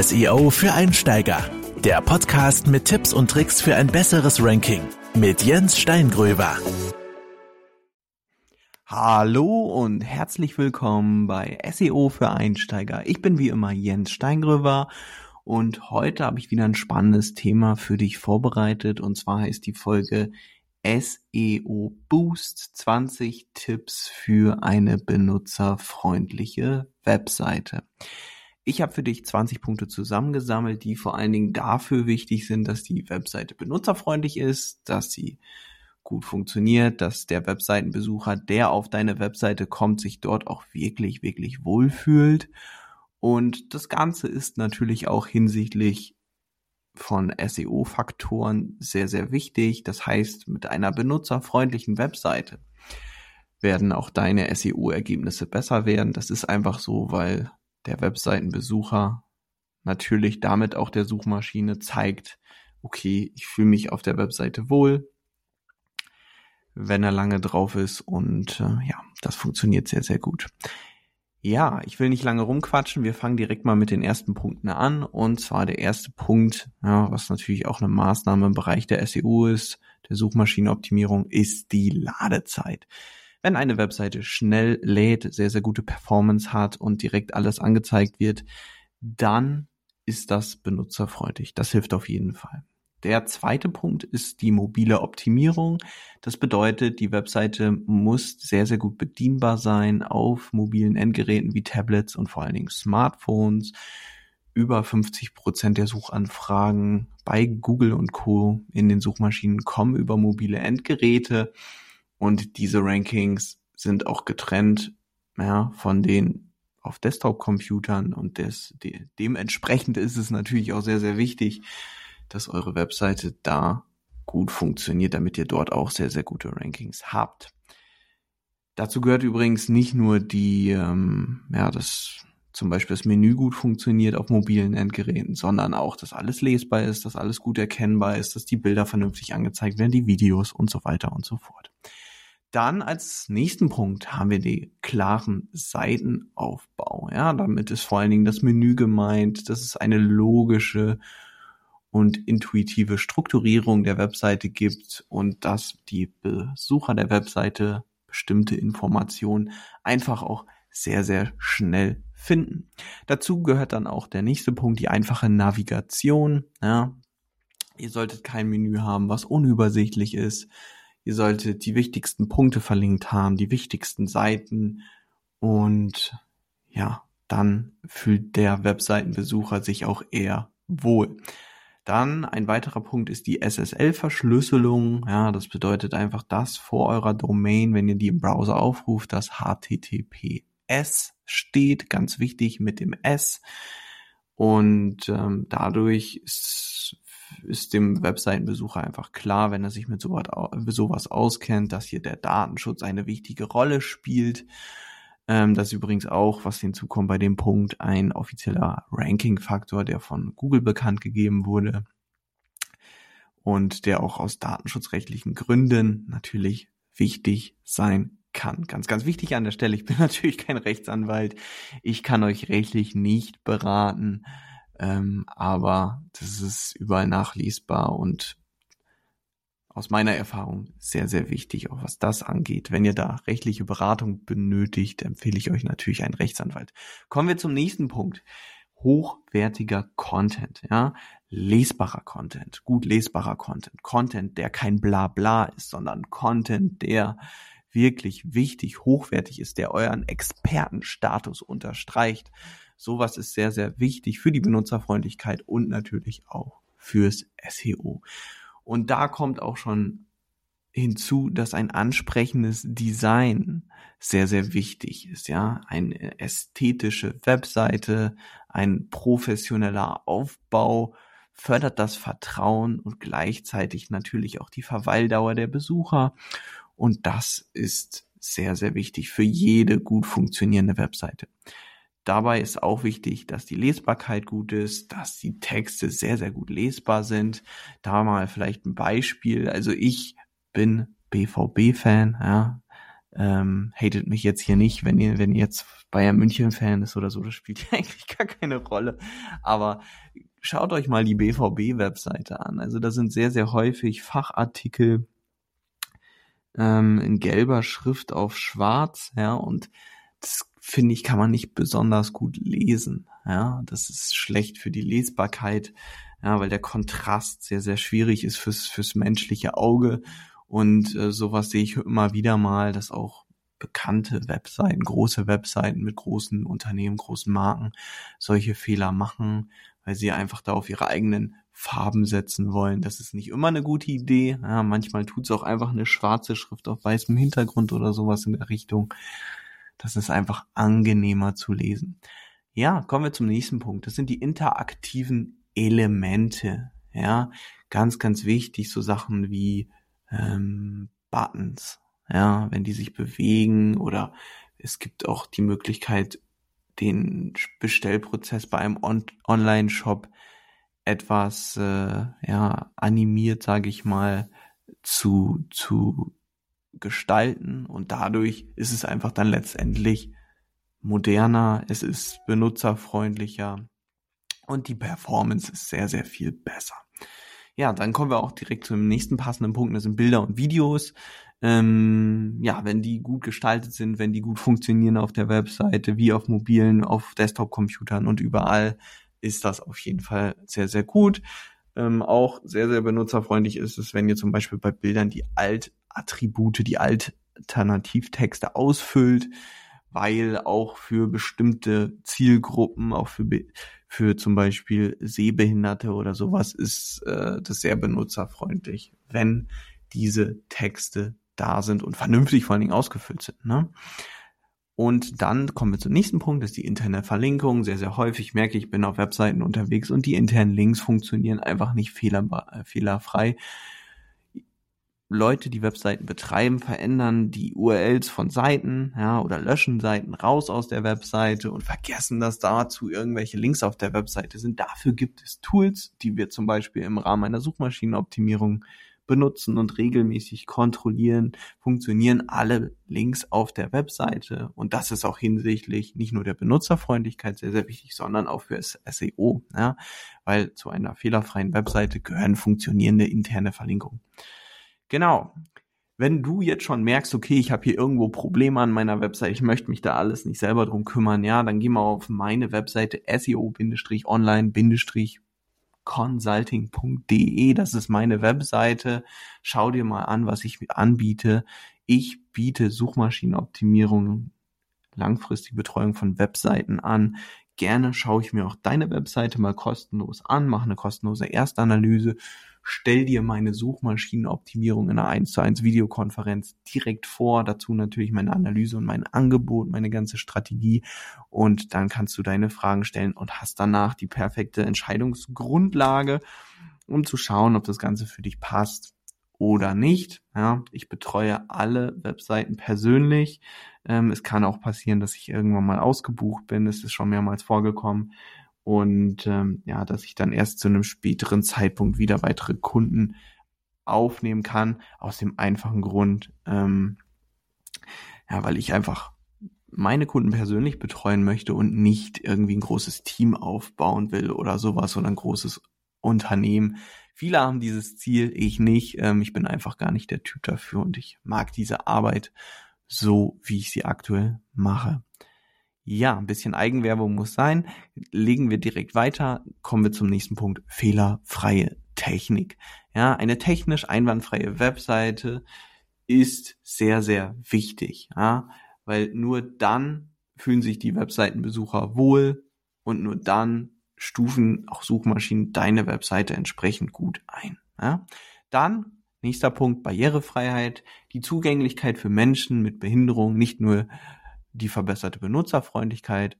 SEO für Einsteiger. Der Podcast mit Tipps und Tricks für ein besseres Ranking mit Jens Steingröber. Hallo und herzlich willkommen bei SEO für Einsteiger. Ich bin wie immer Jens Steingröber und heute habe ich wieder ein spannendes Thema für dich vorbereitet und zwar heißt die Folge SEO Boost 20 Tipps für eine benutzerfreundliche Webseite. Ich habe für dich 20 Punkte zusammengesammelt, die vor allen Dingen dafür wichtig sind, dass die Webseite benutzerfreundlich ist, dass sie gut funktioniert, dass der Webseitenbesucher, der auf deine Webseite kommt, sich dort auch wirklich, wirklich wohlfühlt. Und das Ganze ist natürlich auch hinsichtlich von SEO-Faktoren sehr, sehr wichtig. Das heißt, mit einer benutzerfreundlichen Webseite werden auch deine SEO-Ergebnisse besser werden. Das ist einfach so, weil der Webseitenbesucher natürlich damit auch der Suchmaschine zeigt, okay, ich fühle mich auf der Webseite wohl, wenn er lange drauf ist und äh, ja, das funktioniert sehr, sehr gut. Ja, ich will nicht lange rumquatschen. Wir fangen direkt mal mit den ersten Punkten an. Und zwar der erste Punkt, ja, was natürlich auch eine Maßnahme im Bereich der SEO ist, der Suchmaschinenoptimierung, ist die Ladezeit. Wenn eine Webseite schnell lädt, sehr, sehr gute Performance hat und direkt alles angezeigt wird, dann ist das benutzerfreundlich. Das hilft auf jeden Fall. Der zweite Punkt ist die mobile Optimierung. Das bedeutet, die Webseite muss sehr, sehr gut bedienbar sein auf mobilen Endgeräten wie Tablets und vor allen Dingen Smartphones. Über 50 Prozent der Suchanfragen bei Google und Co. in den Suchmaschinen kommen über mobile Endgeräte. Und diese Rankings sind auch getrennt ja, von den auf Desktop-Computern und des, de, dementsprechend ist es natürlich auch sehr, sehr wichtig, dass eure Webseite da gut funktioniert, damit ihr dort auch sehr, sehr gute Rankings habt. Dazu gehört übrigens nicht nur die, ähm, ja, das zum Beispiel das Menü gut funktioniert auf mobilen Endgeräten, sondern auch, dass alles lesbar ist, dass alles gut erkennbar ist, dass die Bilder vernünftig angezeigt werden, die Videos und so weiter und so fort. Dann als nächsten Punkt haben wir die klaren Seitenaufbau. Ja, damit ist vor allen Dingen das Menü gemeint. dass es eine logische und intuitive Strukturierung der Webseite gibt und dass die Besucher der Webseite bestimmte Informationen einfach auch sehr, sehr schnell finden. Dazu gehört dann auch der nächste Punkt, die einfache Navigation. Ja, ihr solltet kein Menü haben, was unübersichtlich ist Ihr solltet die wichtigsten Punkte verlinkt haben, die wichtigsten Seiten und ja, dann fühlt der Webseitenbesucher sich auch eher wohl. Dann ein weiterer Punkt ist die SSL-Verschlüsselung. Ja, das bedeutet einfach, dass vor eurer Domain, wenn ihr die im Browser aufruft, das HTTPS steht, ganz wichtig mit dem S. Und ähm, dadurch ist ist dem Webseitenbesucher einfach klar, wenn er sich mit sowas auskennt, dass hier der Datenschutz eine wichtige Rolle spielt. Ähm, das ist übrigens auch, was hinzukommt bei dem Punkt, ein offizieller Ranking-Faktor, der von Google bekannt gegeben wurde und der auch aus datenschutzrechtlichen Gründen natürlich wichtig sein kann. Ganz, ganz wichtig an der Stelle, ich bin natürlich kein Rechtsanwalt. Ich kann euch rechtlich nicht beraten. Ähm, aber das ist überall nachlesbar und aus meiner Erfahrung sehr, sehr wichtig, auch was das angeht. Wenn ihr da rechtliche Beratung benötigt, empfehle ich euch natürlich einen Rechtsanwalt. Kommen wir zum nächsten Punkt. Hochwertiger Content, ja. Lesbarer Content, gut lesbarer Content. Content, der kein Blabla ist, sondern Content, der wirklich wichtig, hochwertig ist, der euren Expertenstatus unterstreicht. Sowas ist sehr, sehr wichtig für die Benutzerfreundlichkeit und natürlich auch fürs SEO. Und da kommt auch schon hinzu, dass ein ansprechendes Design sehr, sehr wichtig ist, ja. Eine ästhetische Webseite, ein professioneller Aufbau fördert das Vertrauen und gleichzeitig natürlich auch die Verweildauer der Besucher. Und das ist sehr, sehr wichtig für jede gut funktionierende Webseite. Dabei ist auch wichtig, dass die Lesbarkeit gut ist, dass die Texte sehr, sehr gut lesbar sind. Da mal vielleicht ein Beispiel. Also ich bin BVB-Fan, ja. ähm, hatet mich jetzt hier nicht, wenn ihr, wenn ihr jetzt Bayern München Fan ist oder so, das spielt ja eigentlich gar keine Rolle. Aber schaut euch mal die BVB-Webseite an. Also da sind sehr, sehr häufig Fachartikel ähm, in gelber Schrift auf schwarz, ja, und das finde ich, kann man nicht besonders gut lesen. Ja, das ist schlecht für die Lesbarkeit, ja, weil der Kontrast sehr, sehr schwierig ist fürs, fürs menschliche Auge. Und äh, sowas sehe ich immer wieder mal, dass auch bekannte Webseiten, große Webseiten mit großen Unternehmen, großen Marken solche Fehler machen, weil sie einfach da auf ihre eigenen Farben setzen wollen. Das ist nicht immer eine gute Idee. Ja, manchmal tut es auch einfach eine schwarze Schrift auf weißem Hintergrund oder sowas in der Richtung. Das ist einfach angenehmer zu lesen. Ja, kommen wir zum nächsten Punkt. Das sind die interaktiven Elemente. Ja, ganz, ganz wichtig, so Sachen wie ähm, Buttons. Ja, wenn die sich bewegen oder es gibt auch die Möglichkeit, den Bestellprozess bei einem On Online-Shop etwas äh, ja animiert, sage ich mal, zu zu gestalten und dadurch ist es einfach dann letztendlich moderner, es ist benutzerfreundlicher und die Performance ist sehr, sehr viel besser. Ja, dann kommen wir auch direkt zum nächsten passenden Punkt, das sind Bilder und Videos. Ähm, ja, wenn die gut gestaltet sind, wenn die gut funktionieren auf der Webseite, wie auf mobilen, auf Desktop-Computern und überall, ist das auf jeden Fall sehr, sehr gut. Ähm, auch sehr, sehr benutzerfreundlich ist es, wenn ihr zum Beispiel bei Bildern die Alt-Attribute, die Alternativtexte ausfüllt, weil auch für bestimmte Zielgruppen, auch für, für zum Beispiel Sehbehinderte oder sowas, ist äh, das sehr benutzerfreundlich, wenn diese Texte da sind und vernünftig vor allen Dingen ausgefüllt sind. Ne? Und dann kommen wir zum nächsten Punkt, das ist die interne Verlinkung. Sehr, sehr häufig merke ich, ich bin auf Webseiten unterwegs und die internen Links funktionieren einfach nicht fehler, fehlerfrei. Leute, die Webseiten betreiben, verändern die URLs von Seiten, ja, oder löschen Seiten raus aus der Webseite und vergessen, dass dazu irgendwelche Links auf der Webseite sind. Dafür gibt es Tools, die wir zum Beispiel im Rahmen einer Suchmaschinenoptimierung benutzen und regelmäßig kontrollieren, funktionieren alle Links auf der Webseite. Und das ist auch hinsichtlich nicht nur der Benutzerfreundlichkeit sehr, sehr wichtig, sondern auch für SEO, ja, weil zu einer fehlerfreien Webseite gehören funktionierende interne Verlinkungen. Genau. Wenn du jetzt schon merkst, okay, ich habe hier irgendwo Probleme an meiner Webseite, ich möchte mich da alles nicht selber drum kümmern, ja, dann geh mal auf meine Webseite seo-online-consulting.de. Das ist meine Webseite. Schau dir mal an, was ich anbiete. Ich biete Suchmaschinenoptimierung, langfristige Betreuung von Webseiten an. Gerne schaue ich mir auch deine Webseite mal kostenlos an, mache eine kostenlose Erstanalyse stell dir meine Suchmaschinenoptimierung in einer 1 zu 1 Videokonferenz direkt vor, dazu natürlich meine Analyse und mein Angebot, meine ganze Strategie und dann kannst du deine Fragen stellen und hast danach die perfekte Entscheidungsgrundlage, um zu schauen, ob das Ganze für dich passt oder nicht. Ja, ich betreue alle Webseiten persönlich. Ähm, es kann auch passieren, dass ich irgendwann mal ausgebucht bin. Es ist schon mehrmals vorgekommen und ähm, ja, dass ich dann erst zu einem späteren Zeitpunkt wieder weitere Kunden aufnehmen kann, aus dem einfachen Grund, ähm, ja, weil ich einfach meine Kunden persönlich betreuen möchte und nicht irgendwie ein großes Team aufbauen will oder sowas oder ein großes Unternehmen. Viele haben dieses Ziel, ich nicht. Ähm, ich bin einfach gar nicht der Typ dafür und ich mag diese Arbeit so, wie ich sie aktuell mache. Ja, ein bisschen Eigenwerbung muss sein. Legen wir direkt weiter. Kommen wir zum nächsten Punkt. Fehlerfreie Technik. Ja, eine technisch einwandfreie Webseite ist sehr, sehr wichtig. Ja, weil nur dann fühlen sich die Webseitenbesucher wohl und nur dann stufen auch Suchmaschinen deine Webseite entsprechend gut ein. Ja? Dann nächster Punkt Barrierefreiheit, die Zugänglichkeit für Menschen mit Behinderung, nicht nur die verbesserte Benutzerfreundlichkeit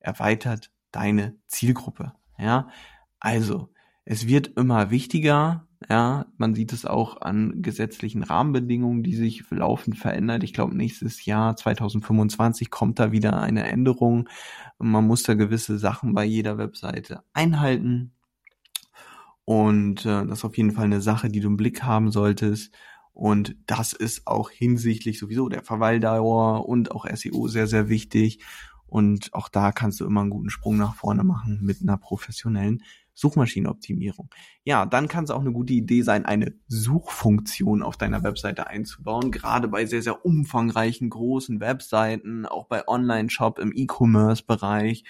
erweitert deine Zielgruppe. Ja, also es wird immer wichtiger. Ja, man sieht es auch an gesetzlichen Rahmenbedingungen, die sich laufend verändert. Ich glaube, nächstes Jahr 2025 kommt da wieder eine Änderung. Man muss da gewisse Sachen bei jeder Webseite einhalten. Und äh, das ist auf jeden Fall eine Sache, die du im Blick haben solltest. Und das ist auch hinsichtlich sowieso der Verweildauer und auch SEO sehr, sehr wichtig. Und auch da kannst du immer einen guten Sprung nach vorne machen mit einer professionellen Suchmaschinenoptimierung. Ja, dann kann es auch eine gute Idee sein, eine Suchfunktion auf deiner Webseite einzubauen. Gerade bei sehr, sehr umfangreichen, großen Webseiten, auch bei Online-Shop im E-Commerce-Bereich.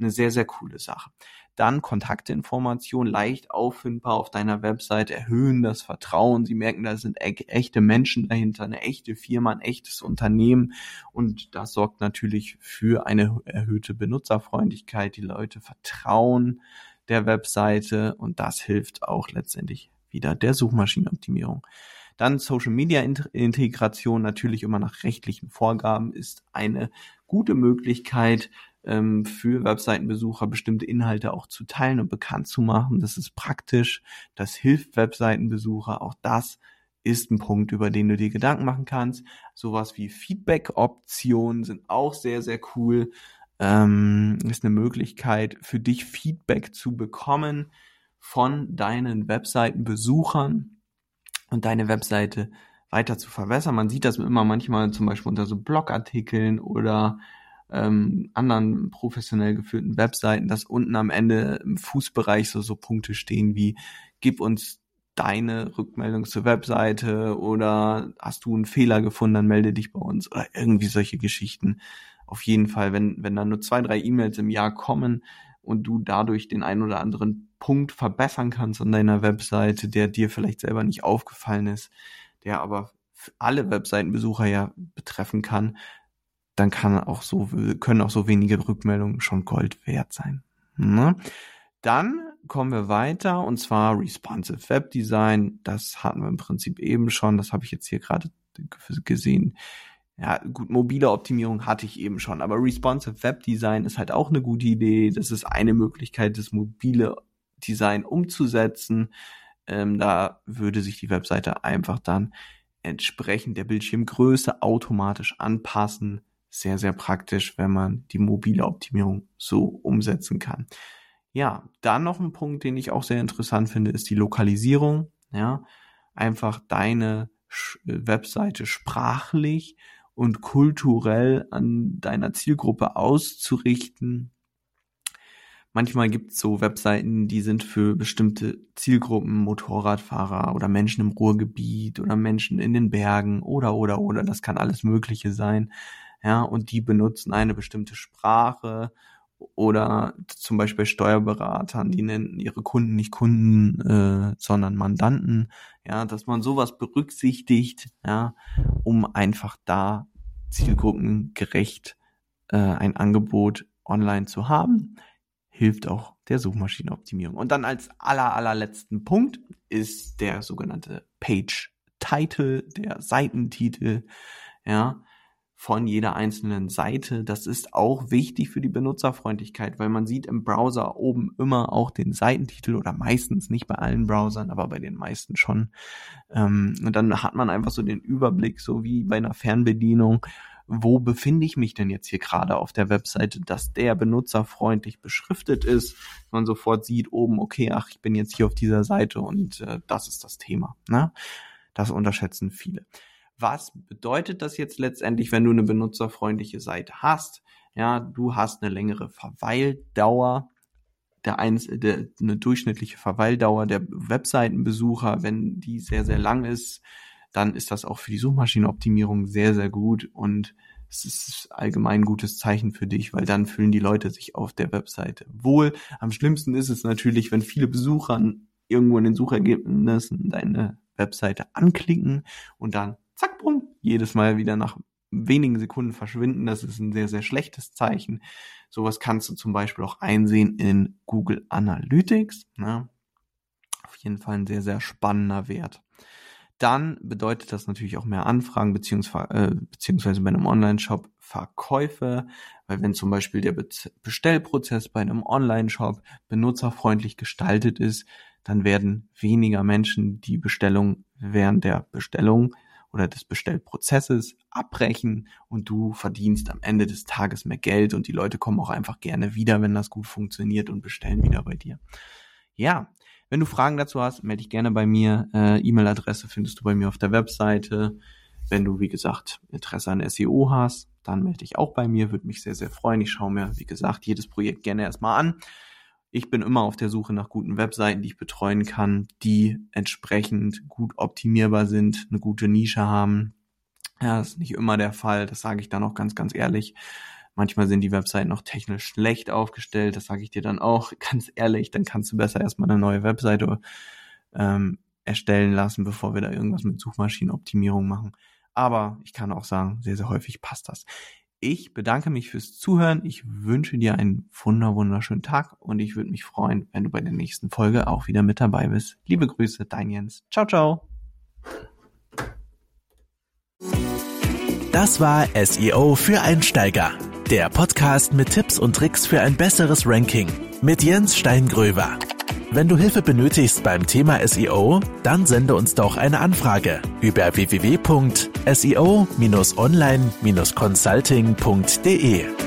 Eine sehr, sehr coole Sache. Dann Kontaktinformationen leicht auffindbar auf deiner Website, erhöhen das Vertrauen. Sie merken, da sind e echte Menschen dahinter, eine echte Firma, ein echtes Unternehmen. Und das sorgt natürlich für eine erhöhte Benutzerfreundlichkeit. Die Leute vertrauen der Webseite und das hilft auch letztendlich wieder der Suchmaschinenoptimierung. Dann Social Media Integration natürlich immer nach rechtlichen Vorgaben ist eine gute Möglichkeit ähm, für Webseitenbesucher bestimmte Inhalte auch zu teilen und bekannt zu machen. Das ist praktisch. Das hilft Webseitenbesucher. Auch das ist ein Punkt, über den du dir Gedanken machen kannst. Sowas wie Feedback-Optionen sind auch sehr, sehr cool ähm, ist eine Möglichkeit für dich Feedback zu bekommen von deinen Webseitenbesuchern und deine Webseite weiter zu verbessern. Man sieht das immer manchmal zum Beispiel unter so Blogartikeln oder ähm, anderen professionell geführten Webseiten, dass unten am Ende im Fußbereich so, so Punkte stehen wie gib uns deine Rückmeldung zur Webseite oder hast du einen Fehler gefunden, dann melde dich bei uns oder irgendwie solche Geschichten. Auf jeden Fall, wenn, wenn dann nur zwei, drei E-Mails im Jahr kommen und du dadurch den einen oder anderen Punkt verbessern kannst an deiner Webseite, der dir vielleicht selber nicht aufgefallen ist, der aber alle Webseitenbesucher ja betreffen kann, dann kann auch so, können auch so wenige Rückmeldungen schon Gold wert sein. Ne? Dann kommen wir weiter und zwar Responsive Web Design. Das hatten wir im Prinzip eben schon. Das habe ich jetzt hier gerade gesehen ja, gut, mobile Optimierung hatte ich eben schon, aber responsive Web Design ist halt auch eine gute Idee. Das ist eine Möglichkeit, das mobile Design umzusetzen. Ähm, da würde sich die Webseite einfach dann entsprechend der Bildschirmgröße automatisch anpassen. Sehr, sehr praktisch, wenn man die mobile Optimierung so umsetzen kann. Ja, dann noch ein Punkt, den ich auch sehr interessant finde, ist die Lokalisierung. Ja, einfach deine Webseite sprachlich und kulturell an deiner Zielgruppe auszurichten. Manchmal gibt es so Webseiten, die sind für bestimmte Zielgruppen, Motorradfahrer oder Menschen im Ruhrgebiet oder Menschen in den Bergen oder oder oder, das kann alles Mögliche sein. Ja, und die benutzen eine bestimmte Sprache oder zum Beispiel Steuerberatern, die nennen ihre Kunden nicht Kunden, äh, sondern Mandanten, ja, dass man sowas berücksichtigt, ja, um einfach da zielgruppengerecht äh, ein Angebot online zu haben, hilft auch der Suchmaschinenoptimierung. Und dann als aller allerletzten Punkt ist der sogenannte Page Title, der Seitentitel, ja, von jeder einzelnen Seite. Das ist auch wichtig für die Benutzerfreundlichkeit, weil man sieht im Browser oben immer auch den Seitentitel oder meistens nicht bei allen Browsern, aber bei den meisten schon. Ähm, und dann hat man einfach so den Überblick, so wie bei einer Fernbedienung, wo befinde ich mich denn jetzt hier gerade auf der Webseite, dass der benutzerfreundlich beschriftet ist. Man sofort sieht oben, okay, ach, ich bin jetzt hier auf dieser Seite und äh, das ist das Thema. Ne? Das unterschätzen viele. Was bedeutet das jetzt letztendlich, wenn du eine benutzerfreundliche Seite hast? Ja, du hast eine längere Verweildauer, der, eins, der eine durchschnittliche Verweildauer der Webseitenbesucher, wenn die sehr, sehr lang ist, dann ist das auch für die Suchmaschinenoptimierung sehr, sehr gut und es ist allgemein ein gutes Zeichen für dich, weil dann fühlen die Leute sich auf der Webseite wohl. Am schlimmsten ist es natürlich, wenn viele Besucher irgendwo in den Suchergebnissen deine Webseite anklicken und dann zack, bumm, jedes Mal wieder nach wenigen Sekunden verschwinden. Das ist ein sehr, sehr schlechtes Zeichen. Sowas kannst du zum Beispiel auch einsehen in Google Analytics. Ne? Auf jeden Fall ein sehr, sehr spannender Wert. Dann bedeutet das natürlich auch mehr Anfragen beziehungsweise, äh, bei einem Online-Shop Verkäufe, weil wenn zum Beispiel der Bestellprozess bei einem Online-Shop benutzerfreundlich gestaltet ist, dann werden weniger Menschen die Bestellung während der Bestellung oder des Bestellprozesses abbrechen und du verdienst am Ende des Tages mehr Geld und die Leute kommen auch einfach gerne wieder, wenn das gut funktioniert und bestellen wieder bei dir. Ja, Wenn du Fragen dazu hast, melde dich gerne bei mir. Äh, E-Mail-Adresse findest du bei mir auf der Webseite. Wenn du, wie gesagt, Interesse an SEO hast, dann melde dich auch bei mir. Würde mich sehr, sehr freuen. Ich schaue mir, wie gesagt, jedes Projekt gerne erstmal an. Ich bin immer auf der Suche nach guten Webseiten, die ich betreuen kann, die entsprechend gut optimierbar sind, eine gute Nische haben. Ja, das ist nicht immer der Fall, das sage ich dann auch ganz, ganz ehrlich. Manchmal sind die Webseiten noch technisch schlecht aufgestellt, das sage ich dir dann auch ganz ehrlich. Dann kannst du besser erstmal eine neue Webseite ähm, erstellen lassen, bevor wir da irgendwas mit Suchmaschinenoptimierung machen. Aber ich kann auch sagen, sehr, sehr häufig passt das. Ich bedanke mich fürs Zuhören. Ich wünsche dir einen wunder, wunderschönen Tag und ich würde mich freuen, wenn du bei der nächsten Folge auch wieder mit dabei bist. Liebe Grüße, dein Jens. Ciao, ciao. Das war SEO für Einsteiger. Der Podcast mit Tipps und Tricks für ein besseres Ranking mit Jens Steingröber. Wenn du Hilfe benötigst beim Thema SEO, dann sende uns doch eine Anfrage über www.seo-online-consulting.de.